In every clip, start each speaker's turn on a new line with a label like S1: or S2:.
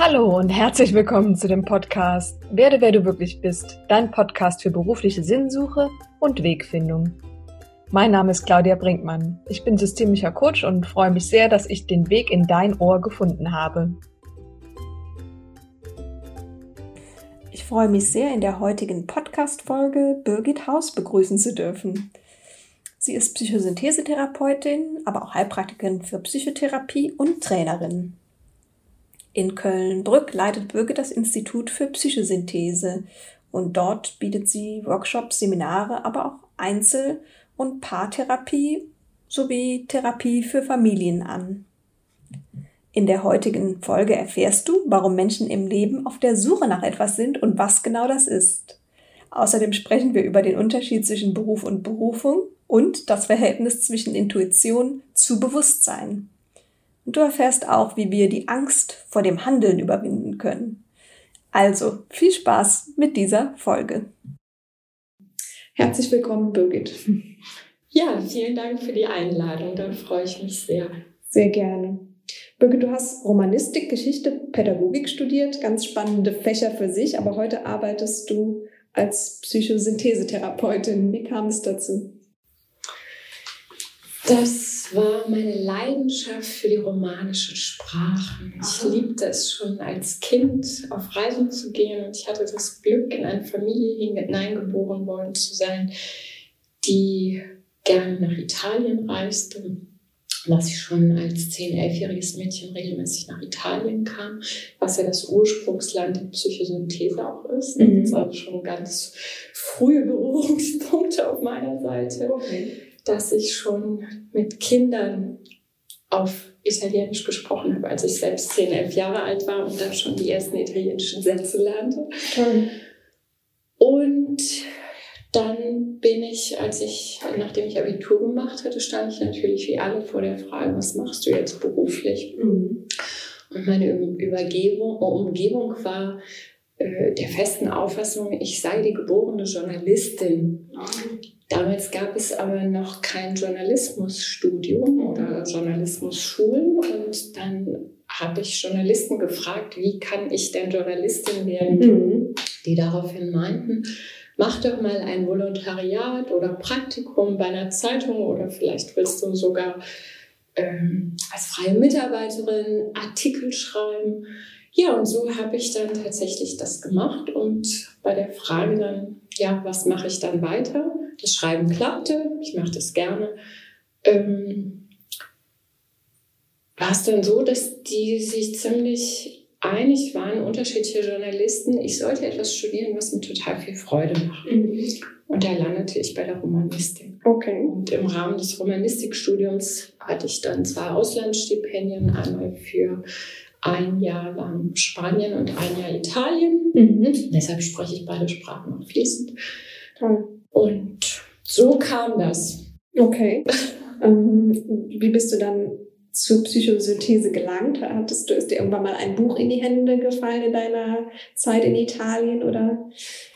S1: Hallo und herzlich willkommen zu dem Podcast Werde, wer du wirklich bist, dein Podcast für berufliche Sinnsuche und Wegfindung. Mein Name ist Claudia Brinkmann. Ich bin systemischer Coach und freue mich sehr, dass ich den Weg in dein Ohr gefunden habe. Ich freue mich sehr, in der heutigen Podcast-Folge Birgit Haus begrüßen zu dürfen. Sie ist Psychosynthesetherapeutin, aber auch Heilpraktikerin für Psychotherapie und Trainerin. In Köln-Brück leitet Birgit das Institut für Psychosynthese und dort bietet sie Workshops, Seminare, aber auch Einzel- und Paartherapie sowie Therapie für Familien an. In der heutigen Folge erfährst du, warum Menschen im Leben auf der Suche nach etwas sind und was genau das ist. Außerdem sprechen wir über den Unterschied zwischen Beruf und Berufung und das Verhältnis zwischen Intuition zu Bewusstsein. Und du erfährst auch, wie wir die Angst vor dem Handeln überwinden können. Also viel Spaß mit dieser Folge. Herzlich willkommen, Birgit.
S2: Ja, vielen Dank für die Einladung. Da freue ich mich sehr.
S1: Sehr gerne. Birgit, du hast Romanistik, Geschichte, Pädagogik studiert, ganz spannende Fächer für sich, aber heute arbeitest du als Psychosynthesetherapeutin. Wie kam es dazu?
S2: Das war meine Leidenschaft für die romanischen Sprachen. Ich liebte es schon als Kind auf Reisen zu gehen und ich hatte das Glück, in eine Familie hineingeboren worden zu sein, die gerne nach Italien reiste dass ich schon als 10-, 11-jähriges Mädchen regelmäßig nach Italien kam, was ja das Ursprungsland der Psychosynthese auch ist. Mhm. Das war schon ganz frühe Berührungspunkte auf meiner Seite. Okay dass ich schon mit Kindern auf Italienisch gesprochen habe, als ich selbst 10, 11 Jahre alt war und da schon die ersten italienischen Sätze lernte. Toll. Und dann bin ich, als ich, nachdem ich Abitur gemacht hatte, stand ich natürlich wie alle vor der Frage, was machst du jetzt beruflich? Mhm. Und meine Übergebung, Umgebung war äh, der festen Auffassung, ich sei die geborene Journalistin. Mhm. Damals gab es aber noch kein Journalismusstudium oder Journalismusschulen und dann habe ich Journalisten gefragt, wie kann ich denn Journalistin werden, mhm. die daraufhin meinten, mach doch mal ein Volontariat oder Praktikum bei einer Zeitung oder vielleicht willst du sogar ähm, als freie Mitarbeiterin Artikel schreiben. Ja, und so habe ich dann tatsächlich das gemacht und bei der Frage dann, ja, was mache ich dann weiter? Das Schreiben klappte, ich mache das gerne. Ähm, war es dann so, dass die sich ziemlich einig waren, unterschiedliche Journalisten, ich sollte etwas studieren, was mir total viel Freude macht. Mhm. Und da landete ich bei der Romanistik. Okay. Und im Rahmen des Romanistikstudiums hatte ich dann zwei Auslandsstipendien, einmal für ein Jahr lang Spanien und ein Jahr Italien. Mhm. Deshalb spreche ich beide Sprachen auch fließend. Toll. Und so kam das.
S1: Okay. ähm, wie bist du dann zur Psychosynthese gelangt? Hattest du, ist dir irgendwann mal ein Buch in die Hände gefallen in deiner Zeit in Italien oder?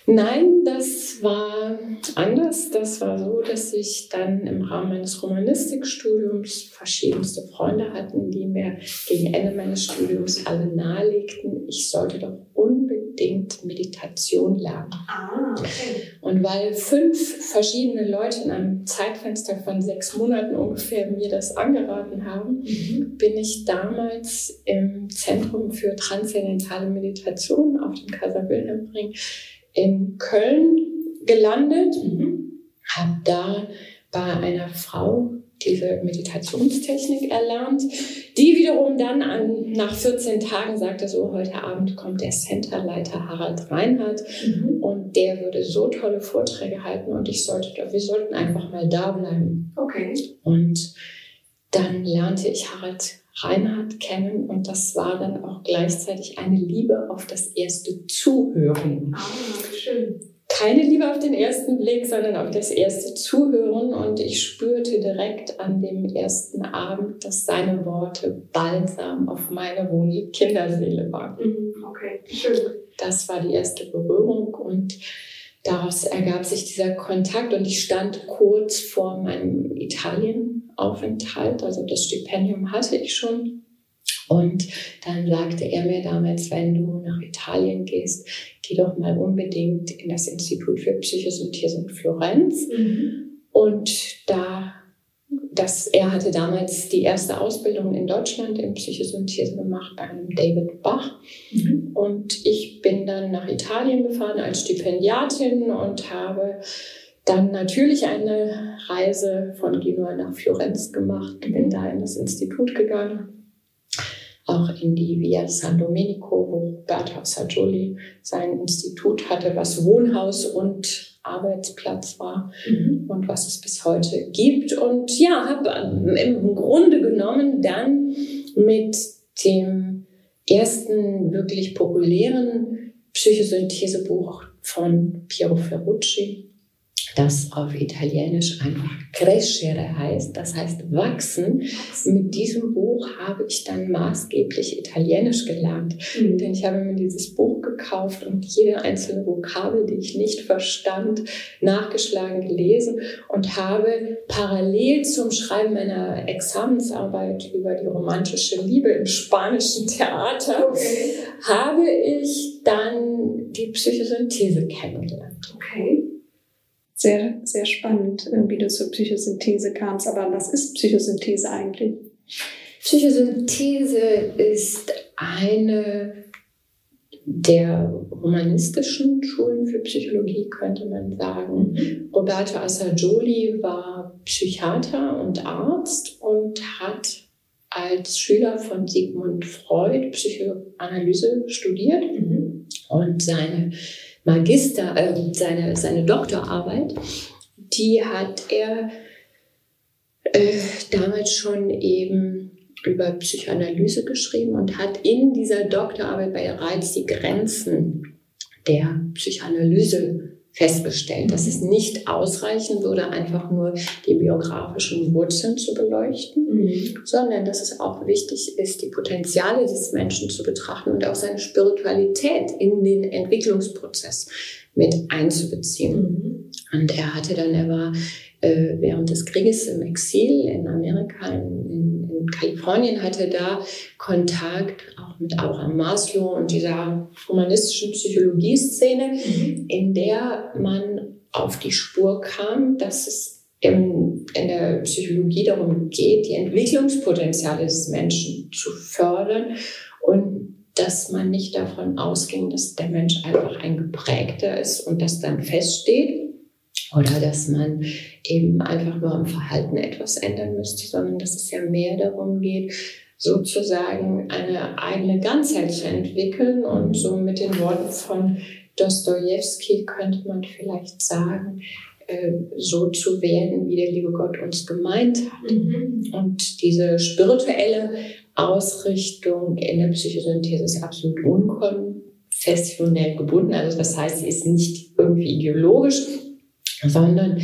S2: Nein, das war anders. Das war so, dass ich dann im Rahmen meines Romanistikstudiums verschiedenste Freunde hatten, die mir gegen Ende meines Studiums alle nahelegten, ich sollte doch unbedingt Meditation lernen. Ah, okay. Und weil fünf verschiedene Leute in einem Zeitfenster von sechs Monaten ungefähr mir das angeraten haben, mhm. bin ich damals im Zentrum für transzendentale Meditation auf dem Kaiser Wilhelm Ring in Köln gelandet, mhm. habe da bei einer Frau diese Meditationstechnik erlernt, die wiederum dann an, nach 14 Tagen sagte, so heute Abend kommt der Centerleiter Harald Reinhardt mhm. und der würde so tolle Vorträge halten und ich sollte, wir sollten einfach mal da bleiben. Okay. Und dann lernte ich Harald Reinhardt kennen und das war dann auch gleichzeitig eine Liebe auf das erste Zuhören. Ah, schön keine Liebe auf den ersten Blick, sondern auf das erste Zuhören. Und ich spürte direkt an dem ersten Abend, dass seine Worte balsam auf meine wunde Kinderseele waren. Mhm, okay, schön. Das war die erste Berührung und daraus ergab sich dieser Kontakt und ich stand kurz vor meinem Italienaufenthalt. Also das Stipendium hatte ich schon Und dann sagte er mir damals, wenn du nach Italien gehst, geh doch mal unbedingt in das Institut für Psychosynthese in Florenz. Mhm. Und da, das, er hatte damals die erste Ausbildung in Deutschland in Psychosynthese gemacht bei einem David Bach. Mhm. Und ich bin dann nach Italien gefahren als Stipendiatin und habe dann natürlich eine Reise von Genua nach Florenz gemacht, bin da in das Institut gegangen auch in die Via San Domenico, wo Roberto Saggioli sein Institut hatte, was Wohnhaus und Arbeitsplatz war mhm. und was es bis heute gibt. Und ja, habe im Grunde genommen dann mit dem ersten wirklich populären Psychosynthesebuch von Piero Ferrucci das auf Italienisch einfach crescere heißt, das heißt wachsen. Mit diesem Buch habe ich dann maßgeblich Italienisch gelernt, mhm. denn ich habe mir dieses Buch gekauft und jede einzelne Vokabel, die ich nicht verstand, nachgeschlagen gelesen und habe parallel zum Schreiben meiner Examensarbeit über die romantische Liebe im spanischen Theater okay. habe ich dann die Psychosynthese kennengelernt.
S1: Okay sehr, sehr spannend, wie du zur Psychosynthese kamst. Aber was ist Psychosynthese eigentlich?
S2: Psychosynthese ist eine der humanistischen Schulen für Psychologie, könnte man sagen. Roberto Assagioli war Psychiater und Arzt und hat als Schüler von Sigmund Freud Psychoanalyse studiert mhm. und seine Magister, äh, seine, seine Doktorarbeit, die hat er äh, damals schon eben über Psychoanalyse geschrieben und hat in dieser Doktorarbeit bereits die Grenzen der Psychoanalyse festgestellt, dass es nicht ausreichen würde, einfach nur die biografischen Wurzeln zu beleuchten, mhm. sondern dass es auch wichtig ist, die Potenziale des Menschen zu betrachten und auch seine Spiritualität in den Entwicklungsprozess mit einzubeziehen. Mhm. Und er hatte dann, er war äh, während des Krieges im Exil in Amerika, in, in, Kalifornien, hatte da Kontakt auch mit Abraham Maslow und dieser humanistischen Psychologieszene, mhm. in der man auf die Spur kam, dass es im, in der Psychologie darum geht, die Entwicklungspotenziale des Menschen zu fördern und dass man nicht davon ausging, dass der Mensch einfach ein geprägter ist und das dann feststeht, oder dass man eben einfach nur am Verhalten etwas ändern müsste, sondern dass es ja mehr darum geht, sozusagen eine eigene Ganzheit zu entwickeln. Und so mit den Worten von Dostoevsky könnte man vielleicht sagen, äh, so zu werden, wie der liebe Gott uns gemeint hat. Mhm. Und diese spirituelle Ausrichtung in der Psychosynthese ist absolut unkonfessionell gebunden. Also das heißt, sie ist nicht irgendwie ideologisch, sondern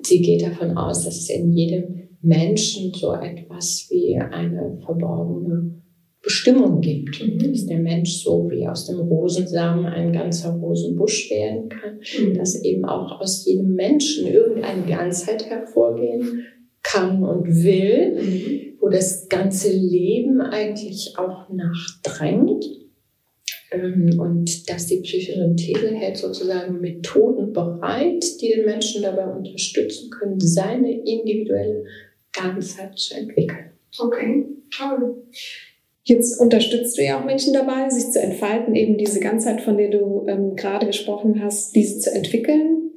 S2: sie geht davon aus, dass es in jedem Menschen so etwas wie eine verborgene Bestimmung gibt. Mhm. Dass der Mensch so wie aus dem Rosensamen ein ganzer Rosenbusch werden kann, mhm. dass eben auch aus jedem Menschen irgendeine Ganzheit hervorgehen kann und will, mhm. wo das ganze Leben eigentlich auch nachdrängt. Ähm, und dass die Psychosynthese hält sozusagen Methoden bereit, die den Menschen dabei unterstützen können, seine individuelle Ganzheit zu entwickeln.
S1: Okay, toll. Jetzt unterstützt du ja auch Menschen dabei, sich zu entfalten, eben diese Ganzheit, von der du ähm, gerade gesprochen hast, diese zu entwickeln.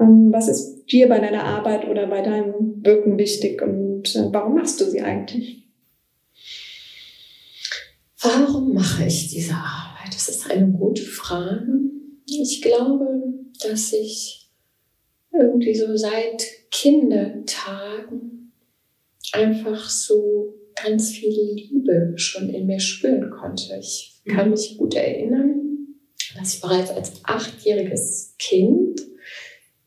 S1: Ähm, was ist dir bei deiner Arbeit oder bei deinem Wirken wichtig und äh, warum machst du sie eigentlich?
S2: Warum mache ich diese Arbeit? Das ist eine gute Frage. Ich glaube, dass ich irgendwie so seit Kindertagen einfach so ganz viel Liebe schon in mir spüren konnte. Ich kann mich gut erinnern, dass ich bereits als achtjähriges Kind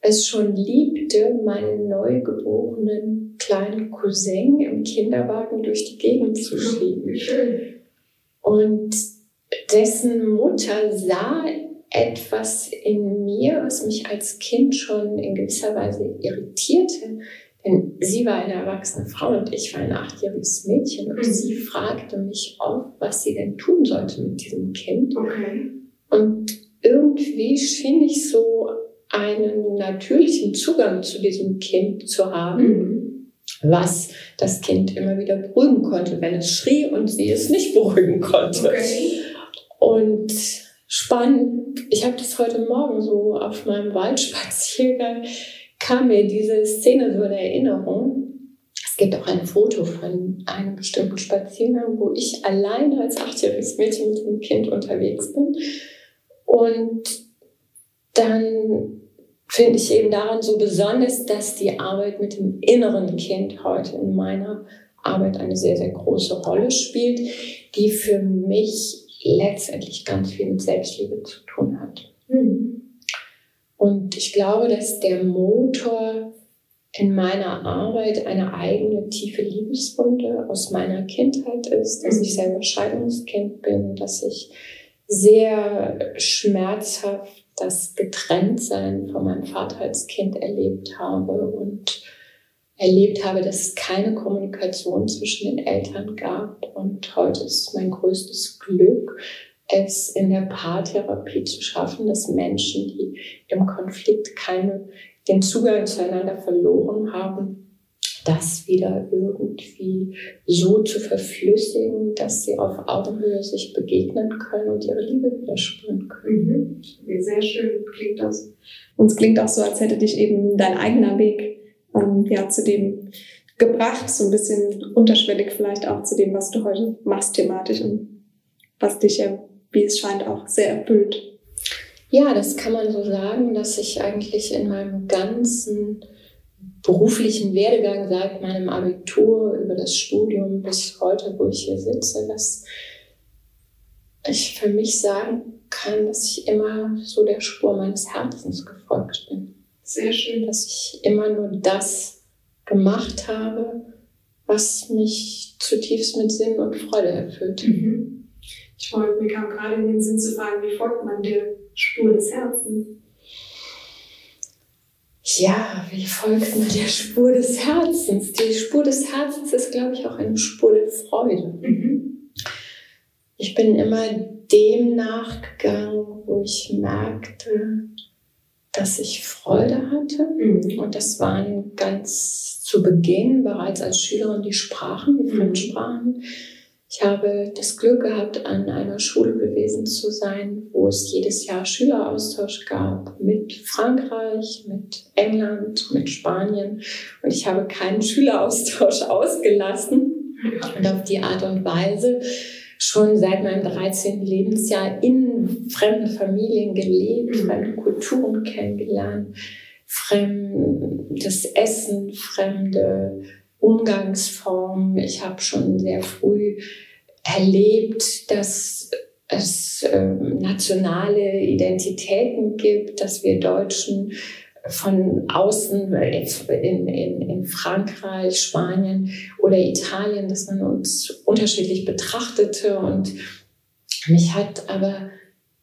S2: es schon liebte, meinen neugeborenen kleinen Cousin im Kinderwagen durch die Gegend zu schieben. Und dessen Mutter sah etwas in mir, was mich als Kind schon in gewisser Weise irritierte. Denn sie war eine erwachsene Frau und ich war ein achtjähriges Mädchen und mhm. sie fragte mich oft, was sie denn tun sollte mit diesem Kind. Okay. Und irgendwie schien ich so einen natürlichen Zugang zu diesem Kind zu haben, mhm. Was das Kind immer wieder beruhigen konnte, wenn es schrie und sie es nicht beruhigen konnte. Okay. Und spannend, ich habe das heute Morgen so auf meinem Waldspaziergang, kam mir diese Szene so in Erinnerung. Es gibt auch ein Foto von einem bestimmten Spaziergang, wo ich alleine als achtjähriges Mädchen mit einem Kind unterwegs bin. Und dann finde ich eben daran so besonders, dass die Arbeit mit dem inneren Kind heute in meiner Arbeit eine sehr, sehr große Rolle spielt, die für mich letztendlich ganz viel mit Selbstliebe zu tun hat. Mhm. Und ich glaube, dass der Motor in meiner Arbeit eine eigene tiefe Liebeswunde aus meiner Kindheit ist, dass ich selber Scheidungskind bin, dass ich sehr schmerzhaft das Getrenntsein von meinem Vater als Kind erlebt habe und erlebt habe, dass es keine Kommunikation zwischen den Eltern gab. Und heute ist mein größtes Glück, es in der Paartherapie zu schaffen, dass Menschen, die im Konflikt keine, den Zugang zueinander verloren haben, das wieder irgendwie so zu verflüssigen, dass sie auf Augenhöhe sich begegnen können und ihre Liebe wieder spüren können.
S1: Mhm. Sehr schön klingt das. Und es klingt auch so, als hätte dich eben dein eigener Weg ähm, ja, zu dem gebracht, so ein bisschen unterschwellig vielleicht auch zu dem, was du heute machst thematisch und was dich ja, wie es scheint, auch sehr erfüllt.
S2: Ja, das kann man so sagen, dass ich eigentlich in meinem ganzen beruflichen Werdegang seit meinem Abitur über das Studium bis heute, wo ich hier sitze, dass ich für mich sagen kann, dass ich immer so der Spur meines Herzens gefolgt bin. Sehr schön, dass ich immer nur das gemacht habe, was mich zutiefst mit Sinn und Freude erfüllt. Mhm.
S1: Ich wollte, mir kam gerade in den Sinn zu fragen, wie folgt man der Spur des Herzens?
S2: Ja, wie folgt man der Spur des Herzens? Die Spur des Herzens ist, glaube ich, auch eine Spur der Freude. Mhm. Ich bin immer dem nachgegangen, wo ich merkte, dass ich Freude hatte. Mhm. Und das waren ganz zu Beginn bereits als Schülerin die Sprachen, die mhm. Ich habe das Glück gehabt, an einer Schule gewesen zu sein, wo es jedes Jahr Schüleraustausch gab mit Frankreich, mit England, mit Spanien. Und ich habe keinen Schüleraustausch ausgelassen. Und auf die Art und Weise schon seit meinem 13. Lebensjahr in fremden Familien gelebt, fremde Kulturen kennengelernt, fremdes Essen, fremde Umgangsformen. Ich habe schon sehr früh erlebt, dass es äh, nationale Identitäten gibt, dass wir Deutschen von außen in, in, in Frankreich, Spanien oder Italien, dass man uns unterschiedlich betrachtete. Und mich hat aber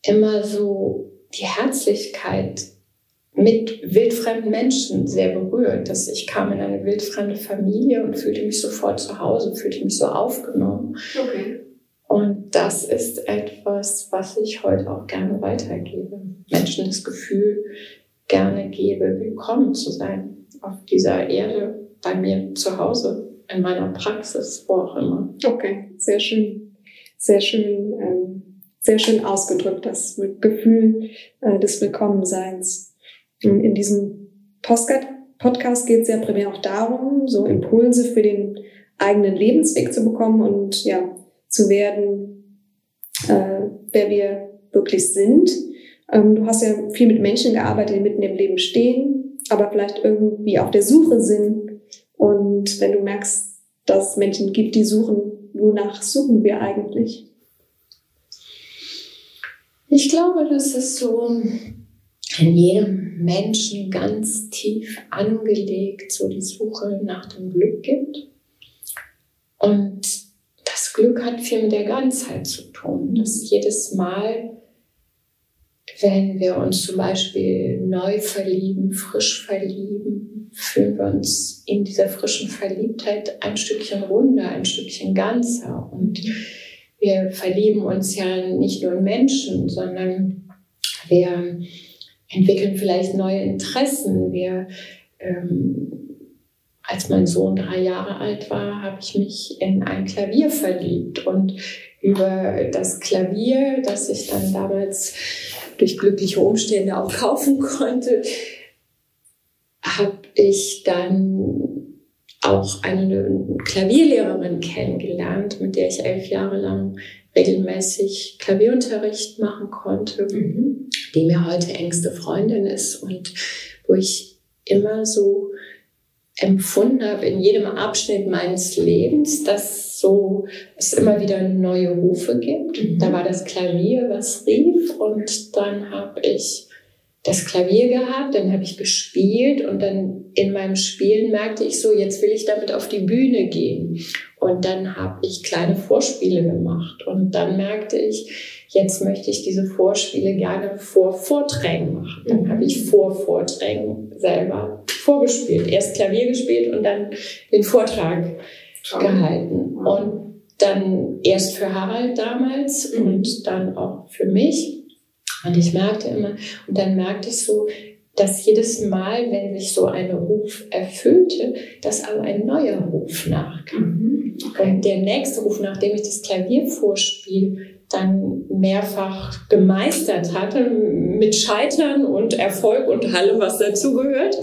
S2: immer so die Herzlichkeit mit wildfremden Menschen sehr berührt, dass ich kam in eine wildfremde Familie und fühlte mich sofort zu Hause, fühlte mich so aufgenommen. Okay. Und das ist etwas, was ich heute auch gerne weitergebe. Menschen das Gefühl gerne gebe, willkommen zu sein auf dieser Erde, bei mir zu Hause, in meiner Praxis, wo auch immer.
S1: Okay, sehr schön. Sehr schön, ähm, sehr schön ausgedrückt, das Gefühl äh, des Willkommenseins. In diesem Podcast geht es ja primär auch darum, so Impulse für den eigenen Lebensweg zu bekommen und ja, zu werden, äh, wer wir wirklich sind. Ähm, du hast ja viel mit Menschen gearbeitet, die mitten im Leben stehen, aber vielleicht irgendwie auf der Suche sind. Und wenn du merkst, dass es Menschen gibt, die suchen, wonach suchen wir eigentlich?
S2: Ich glaube, das ist so in jedem Menschen ganz tief angelegt so die Suche nach dem Glück gibt. Und das Glück hat viel mit der Ganzheit zu tun, dass jedes Mal, wenn wir uns zum Beispiel neu verlieben, frisch verlieben, fühlen wir uns in dieser frischen Verliebtheit ein Stückchen runder, ein Stückchen ganzer. Und wir verlieben uns ja nicht nur in Menschen, sondern wir entwickeln vielleicht neue Interessen. Wir, ähm, als mein Sohn drei Jahre alt war, habe ich mich in ein Klavier verliebt und über das Klavier, das ich dann damals durch glückliche Umstände auch kaufen konnte, habe ich dann auch eine Klavierlehrerin kennengelernt, mit der ich elf Jahre lang regelmäßig Klavierunterricht machen konnte, mhm. die mir heute engste Freundin ist und wo ich immer so empfunden habe in jedem Abschnitt meines Lebens, dass so es immer wieder neue Rufe gibt. Mhm. Da war das Klavier, was rief und dann habe ich das Klavier gehabt, dann habe ich gespielt und dann in meinem Spielen merkte ich so, jetzt will ich damit auf die Bühne gehen. Und dann habe ich kleine Vorspiele gemacht und dann merkte ich, jetzt möchte ich diese Vorspiele gerne vor Vorträgen machen. Dann habe ich vor Vorträgen selber vorgespielt. Erst Klavier gespielt und dann den Vortrag gehalten. Und dann erst für Harald damals mhm. und dann auch für mich. Und ich merkte immer, und dann merkte ich so, dass jedes Mal, wenn sich so ein Ruf erfüllte, dass aber ein neuer Ruf nachkam. Mhm. Und der nächste Ruf, nachdem ich das Klavier vorspiel, dann mehrfach gemeistert hatte, mit Scheitern und Erfolg und allem, was dazugehört,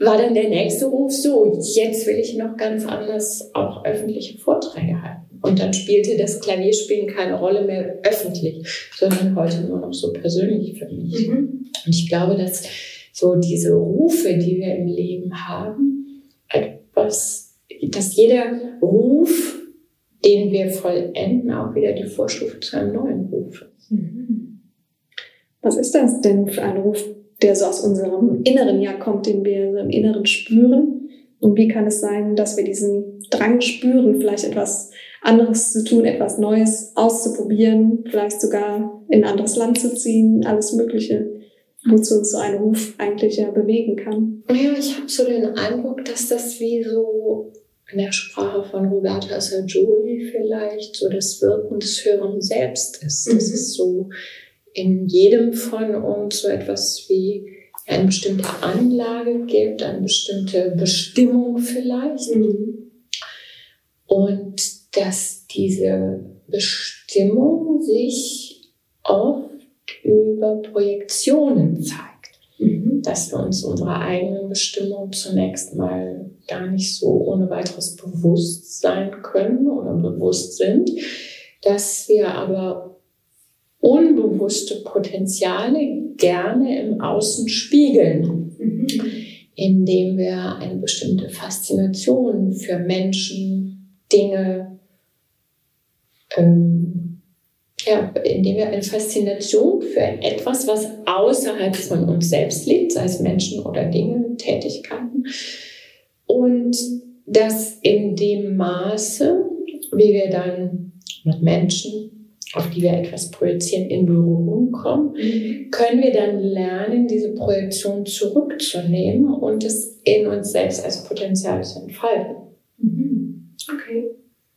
S2: war dann der nächste Ruf so, jetzt will ich noch ganz anders auch öffentliche Vorträge halten. Und dann spielte das Klavierspielen keine Rolle mehr öffentlich, sondern heute nur noch so persönlich für mich. Mhm. Und ich glaube, dass so diese Rufe, die wir im Leben haben, etwas, dass jeder Ruf, den wir vollenden, auch wieder die Vorstufe zu einem neuen Ruf ist. Mhm.
S1: Was ist das denn für ein Ruf, der so aus unserem Inneren ja kommt, den wir so im Inneren spüren? Und wie kann es sein, dass wir diesen Drang spüren, vielleicht etwas anderes zu tun, etwas Neues auszuprobieren, vielleicht sogar in ein anderes Land zu ziehen, alles Mögliche, wozu uns so ein Ruf eigentlich ja bewegen kann.
S2: Ja, ich habe so den Eindruck, dass das wie so in der Sprache von Roberta Sajoli vielleicht so das Wirken des Höheren Selbst ist. Mhm. Das ist so in jedem von uns so etwas wie eine bestimmte Anlage gibt, eine bestimmte Bestimmung vielleicht. Mhm. Und dass diese Bestimmung sich oft über Projektionen zeigt. Mhm. Dass wir uns unserer eigenen Bestimmung zunächst mal gar nicht so ohne weiteres bewusst sein können oder bewusst sind, dass wir aber unbewusste Potenziale gerne im Außen spiegeln, mhm. indem wir eine bestimmte Faszination für Menschen, Dinge, ähm, ja, indem wir eine Faszination für etwas, was außerhalb von uns selbst liegt, sei es Menschen oder Dinge, Tätigkeiten, und dass in dem Maße, wie wir dann mit Menschen, auf die wir etwas projizieren, in Berührung kommen, mhm. können wir dann lernen, diese Projektion zurückzunehmen und es in uns selbst als Potenzial zu entfalten. Mhm. Okay.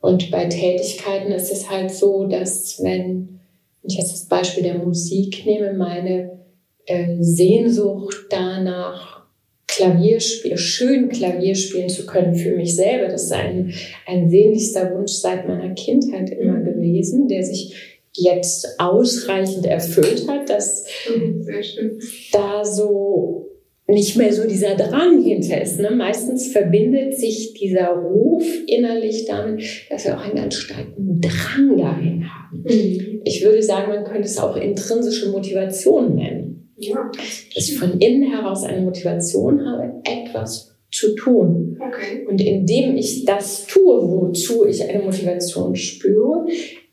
S2: Und bei Tätigkeiten ist es halt so, dass wenn ich jetzt das Beispiel der Musik nehme, meine äh, Sehnsucht danach, Klavierspiel, schön Klavier spielen zu können für mich selber, das ist ein, ein sehnlichster Wunsch seit meiner Kindheit immer gewesen, der sich jetzt ausreichend erfüllt hat, dass mhm, da so nicht mehr so dieser Drang hinter ist. Ne? Meistens verbindet sich dieser Ruf innerlich damit, dass wir auch einen ganz starken Drang dahin haben. Mhm. Ich würde sagen, man könnte es auch intrinsische Motivation nennen. Ja. Dass ich von innen heraus eine Motivation habe, etwas zu tun. Okay. Und indem ich das tue, wozu ich eine Motivation spüre,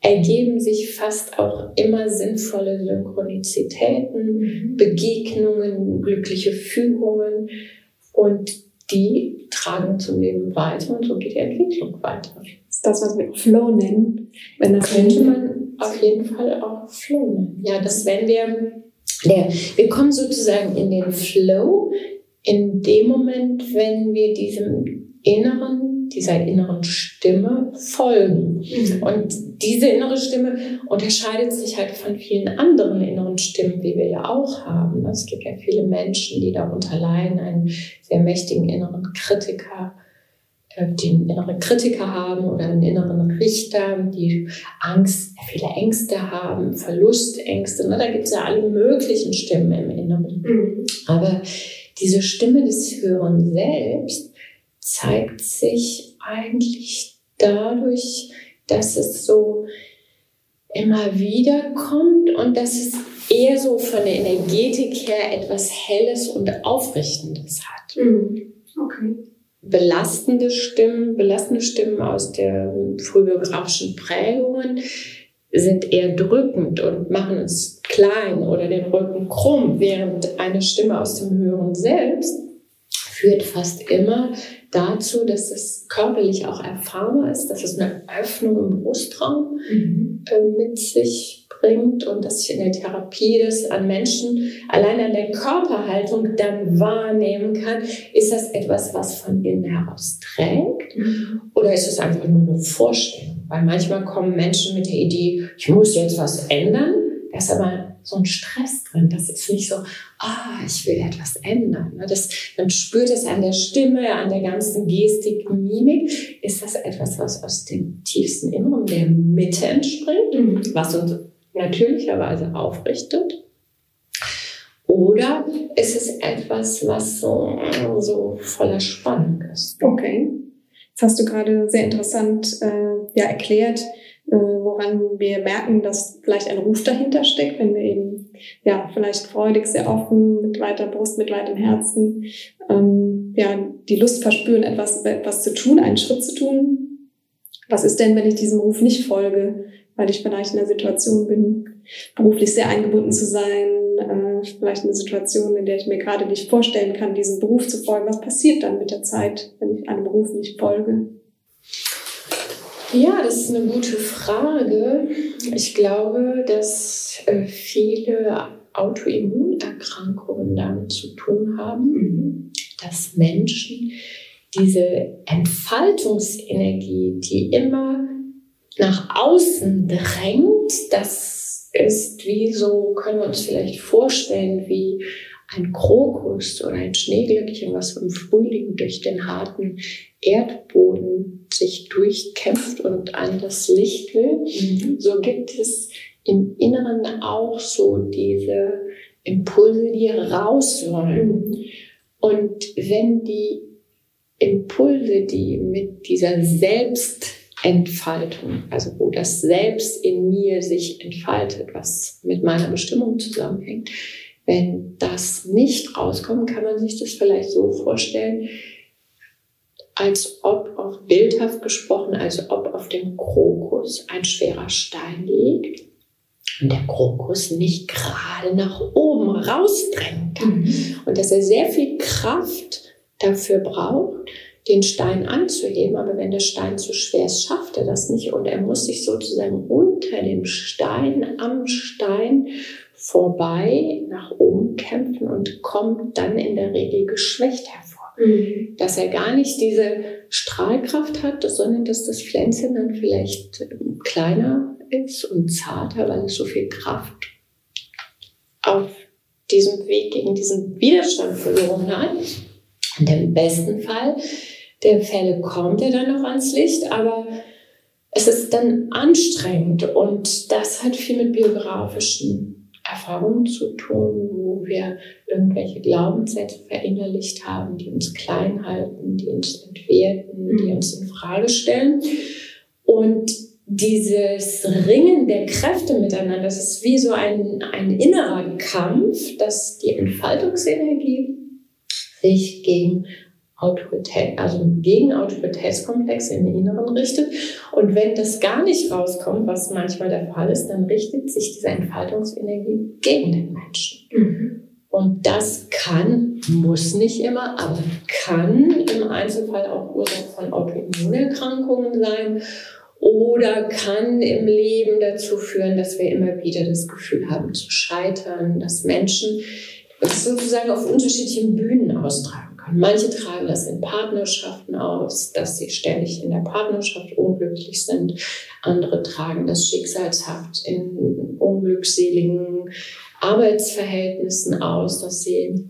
S2: ergeben sich fast auch immer sinnvolle Synchronizitäten, mhm. Begegnungen, glückliche Fügungen und die tragen zum Leben weiter und so geht die Entwicklung weiter. Das
S1: ist das, was wir Flow nennen.
S2: Wenn das könnte man auf jeden Fall auch Flow nennen. Ja, dass wenn wir, der, wir kommen sozusagen in den Flow, in dem Moment, wenn wir diesem inneren, dieser inneren Stimme folgen. Mhm. Und diese innere Stimme unterscheidet sich halt von vielen anderen inneren Stimmen, wie wir ja auch haben. Es gibt ja viele Menschen, die darunter leiden, einen sehr mächtigen inneren Kritiker, äh, den inneren Kritiker haben oder einen inneren Richter, die Angst, viele Ängste haben, Verlustängste. Ne? Da gibt es ja alle möglichen Stimmen im Inneren. Mhm. Aber diese Stimme des Höheren Selbst zeigt sich eigentlich dadurch, dass es so immer wieder kommt und dass es eher so von der Energetik her etwas Helles und Aufrichtendes hat. Mhm. Okay. Belastende Stimmen, belastende Stimmen aus der frühbiografischen Prägungen sind eher drückend und machen uns klein oder den Rücken krumm, während eine Stimme aus dem höheren Selbst führt fast immer dazu, dass es körperlich auch erfahrbar ist, dass es eine Öffnung im Brustraum mhm. äh, mit sich bringt und dass ich in der Therapie das an Menschen allein an der Körperhaltung dann wahrnehmen kann. Ist das etwas, was von innen heraus trägt mhm. oder ist es einfach nur eine Vorstellung? Weil manchmal kommen Menschen mit der Idee, ich muss jetzt was ändern, das aber so ein Stress drin. Das ist nicht so, ah, ich will etwas ändern. Ne? Das, man spürt es an der Stimme, an der ganzen Gestik, Mimik. Ist das etwas, was aus dem tiefsten Inneren der Mitte entspringt, mhm. was uns natürlicherweise aufrichtet? Oder ist es etwas, was so, so voller Spannung ist?
S1: Okay. Das hast du gerade sehr interessant äh, ja, erklärt, woran wir merken, dass vielleicht ein Ruf dahinter steckt, wenn wir eben ja vielleicht freudig, sehr offen, mit weiter Brust, mit weitem Herzen, ähm, ja die Lust verspüren, etwas etwas zu tun, einen Schritt zu tun. Was ist denn, wenn ich diesem Ruf nicht folge, weil ich vielleicht in der Situation bin, beruflich sehr eingebunden zu sein, äh, vielleicht eine Situation, in der ich mir gerade nicht vorstellen kann, diesem Beruf zu folgen. Was passiert dann mit der Zeit, wenn ich einem Beruf nicht folge?
S2: Ja, das ist eine gute Frage. Ich glaube, dass äh, viele Autoimmunerkrankungen damit zu tun haben, dass Menschen diese Entfaltungsenergie, die immer nach außen drängt, das ist wie so, können wir uns vielleicht vorstellen, wie ein Krokus oder ein Schneeglöckchen, was im Frühling durch den harten Erdboden sich durchkämpft und an das Licht will, mhm. so gibt es im Inneren auch so diese Impulse, die raus wollen. Mhm. Und wenn die Impulse, die mit dieser Selbstentfaltung, also wo das Selbst in mir sich entfaltet, was mit meiner Bestimmung zusammenhängt, wenn das nicht rauskommt, kann man sich das vielleicht so vorstellen, als ob, auch bildhaft gesprochen, als ob auf dem Krokus ein schwerer Stein liegt und der Krokus nicht gerade nach oben rausdrängen kann. Mhm. Und dass er sehr viel Kraft dafür braucht, den Stein anzuheben. Aber wenn der Stein zu schwer ist, schafft er das nicht. Und er muss sich sozusagen unter dem Stein, am Stein vorbei nach oben kämpfen und kommt dann in der Regel geschwächt hervor. Mhm. Dass er gar nicht diese Strahlkraft hat, sondern dass das Pflänzchen dann vielleicht ähm, kleiner ist und zarter, weil es so viel Kraft auf diesem Weg gegen diesen Widerstand verloren hat. Und im besten Fall der Fälle kommt er dann noch ans Licht, aber es ist dann anstrengend und das hat viel mit biografischen Erfahrungen zu tun, wo wir irgendwelche Glaubenssätze verinnerlicht haben, die uns klein halten, die uns entwerten, die mhm. uns in Frage stellen. Und dieses Ringen der Kräfte miteinander, das ist wie so ein, ein innerer Kampf, dass die Entfaltungsenergie sich gegen Autorität, also gegen Autoritätskomplexe im Inneren richtet. Und wenn das gar nicht rauskommt, was manchmal der Fall ist, dann richtet sich diese Entfaltungsenergie gegen den Menschen. Mhm. Und das kann, muss nicht immer, aber kann im Einzelfall auch Ursache von Autoimmunerkrankungen sein oder kann im Leben dazu führen, dass wir immer wieder das Gefühl haben zu scheitern, dass Menschen sozusagen auf unterschiedlichen Bühnen austragen. Manche tragen das in Partnerschaften aus, dass sie ständig in der Partnerschaft unglücklich sind. Andere tragen das schicksalshaft in unglückseligen Arbeitsverhältnissen aus, dass sie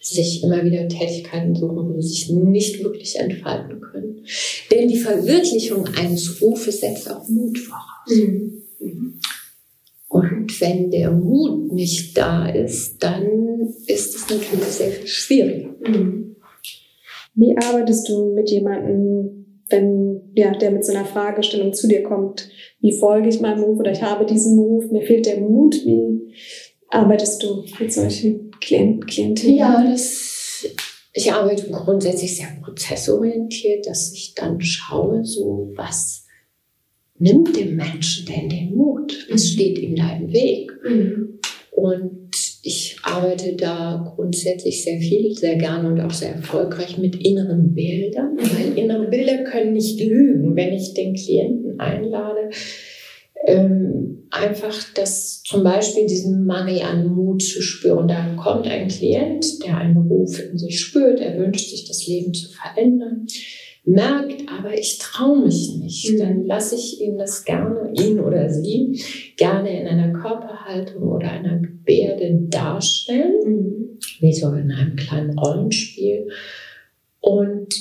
S2: sich immer wieder Tätigkeiten suchen, wo sie sich nicht wirklich entfalten können. Denn die Verwirklichung eines Rufes setzt auch Mut voraus. Mhm. Und wenn der Mut nicht da ist, dann ist es natürlich sehr viel schwieriger. Mhm.
S1: Wie arbeitest du mit jemandem, wenn ja, der mit so einer Fragestellung zu dir kommt? Wie folge ich meinem Ruf oder ich habe diesen Ruf, mir fehlt der Mut? Wie arbeitest du mit solchen Klient Klienten?
S2: Ja, das, ich arbeite grundsätzlich sehr prozessorientiert, dass ich dann schaue, so was nimmt dem Menschen denn den Mut? Was mhm. steht ihm da im Weg? Mhm. Und ich arbeite da grundsätzlich sehr viel, sehr gerne und auch sehr erfolgreich mit inneren Bildern, mhm. weil innere Bilder können nicht lügen. Wenn ich den Klienten einlade, ähm, einfach das zum Beispiel diesen Mangel an Mut zu spüren. Da kommt ein Klient, der einen Ruf in sich spürt, er wünscht sich das Leben zu verändern merkt, aber ich traue mich nicht, mhm. dann lasse ich ihn das gerne, ihn oder sie, gerne in einer Körperhaltung oder einer Gebärde darstellen, mhm. wie so in einem kleinen Rollenspiel. Und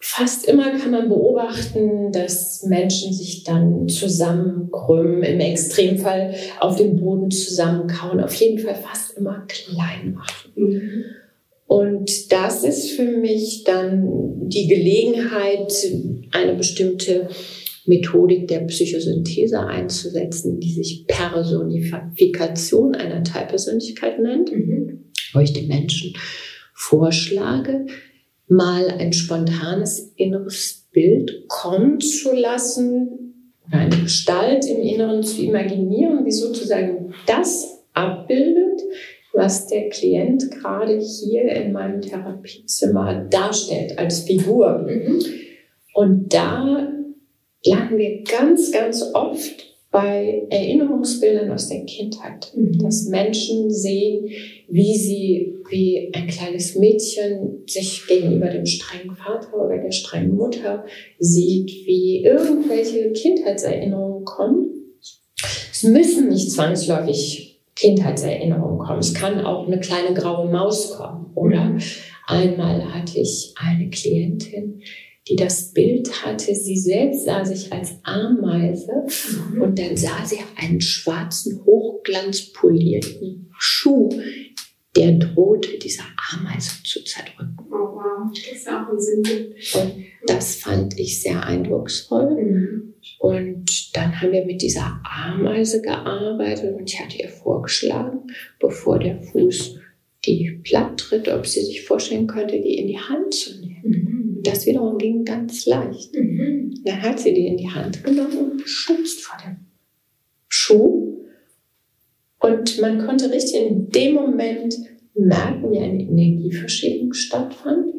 S2: fast immer kann man beobachten, dass Menschen sich dann zusammenkrümmen, im Extremfall auf dem Boden zusammenkauen, auf jeden Fall fast immer klein machen. Mhm. Und das ist für mich dann die Gelegenheit, eine bestimmte Methodik der Psychosynthese einzusetzen, die sich Personifikation einer Teilpersönlichkeit nennt, mhm. wo ich den Menschen vorschlage, mal ein spontanes inneres Bild kommen zu lassen, eine Gestalt im Inneren zu imaginieren, die sozusagen das abbildet, was der Klient gerade hier in meinem Therapiezimmer darstellt als Figur. Mhm. Und da landen wir ganz, ganz oft bei Erinnerungsbildern aus der Kindheit, mhm. dass Menschen sehen, wie sie, wie ein kleines Mädchen sich gegenüber dem strengen Vater oder der strengen Mutter sieht, wie irgendwelche Kindheitserinnerungen kommen. Es müssen nicht zwangsläufig Kindheitserinnerungen kommen. Es kann auch eine kleine graue Maus kommen. Oder einmal hatte ich eine Klientin, die das Bild hatte, sie selbst sah sich als Ameise mhm. und dann sah sie einen schwarzen, hochglanzpolierten Schuh, der drohte, dieser Ameise zu zerdrücken.
S1: Oh wow, das ist auch ein Sinnbild.
S2: Und das fand ich sehr eindrucksvoll. Mhm. Und dann haben wir mit dieser Ameise gearbeitet und ich hatte ihr vorgeschlagen, bevor der Fuß die platt tritt, ob sie sich vorstellen könnte, die in die Hand zu nehmen. Mhm. Das wiederum ging ganz leicht. Mhm. Dann hat sie die in die Hand genommen und beschützt vor dem Schuh. Und man konnte richtig in dem Moment merken, wie eine Energieverschiebung stattfand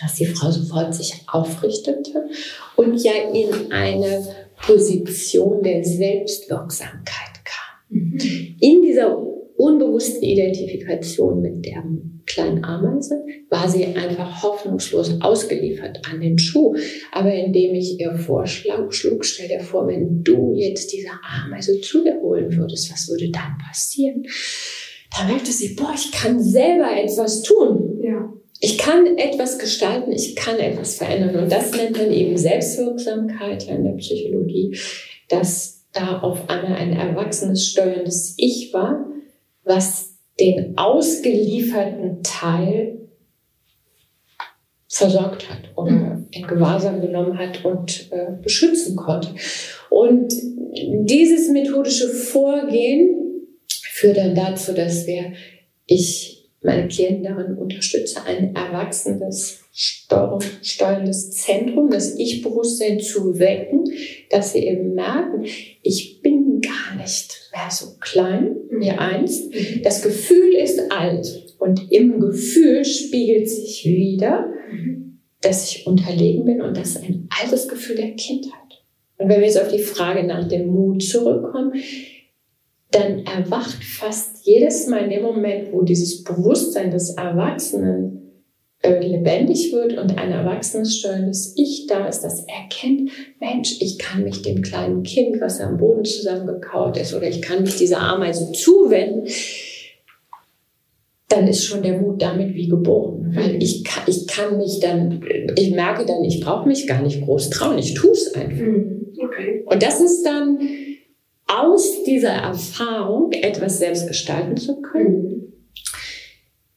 S2: dass die Frau sofort sich aufrichtete und ja in eine Position der Selbstwirksamkeit kam. Mhm. In dieser unbewussten Identifikation mit der kleinen Ameise war sie einfach hoffnungslos ausgeliefert an den Schuh. Aber indem ich ihr vorschlug, schlug, stell dir vor, wenn du jetzt diese Ameise zu dir holen würdest, was würde dann passieren? Da merkte sie, boah, ich kann selber etwas tun. Ich kann etwas gestalten, ich kann etwas verändern. Und das nennt man eben Selbstwirksamkeit in der Psychologie, dass da auf einmal ein erwachsenes, steuerndes Ich war, was den ausgelieferten Teil versorgt hat oder mhm. in Gewahrsam genommen hat und äh, beschützen konnte. Und dieses methodische Vorgehen führt dann dazu, dass wir ich meine Klienten darin unterstütze, ein erwachsenes, steuerndes Zentrum, das Ich-Bewusstsein zu wecken, dass sie eben merken, ich bin gar nicht mehr so klein wie einst. Mhm. Das Gefühl ist alt und im Gefühl spiegelt sich wieder, mhm. dass ich unterlegen bin und das ist ein altes Gefühl der Kindheit. Und wenn wir jetzt auf die Frage nach dem Mut zurückkommen, dann erwacht fast jedes Mal in dem Moment, wo dieses Bewusstsein des Erwachsenen äh, lebendig wird und ein erwachsenes steuerndes Ich da ist, das erkennt, Mensch, ich kann mich dem kleinen Kind, was am Boden zusammengekaut ist, oder ich kann mich dieser Ameise zuwenden, dann ist schon der Mut damit wie geboren. Weil ich kann, ich kann mich dann, ich merke dann, ich brauche mich gar nicht groß trauen, ich tue es einfach. Mhm. Okay. Und das ist dann aus dieser Erfahrung, etwas selbst gestalten zu können, mhm.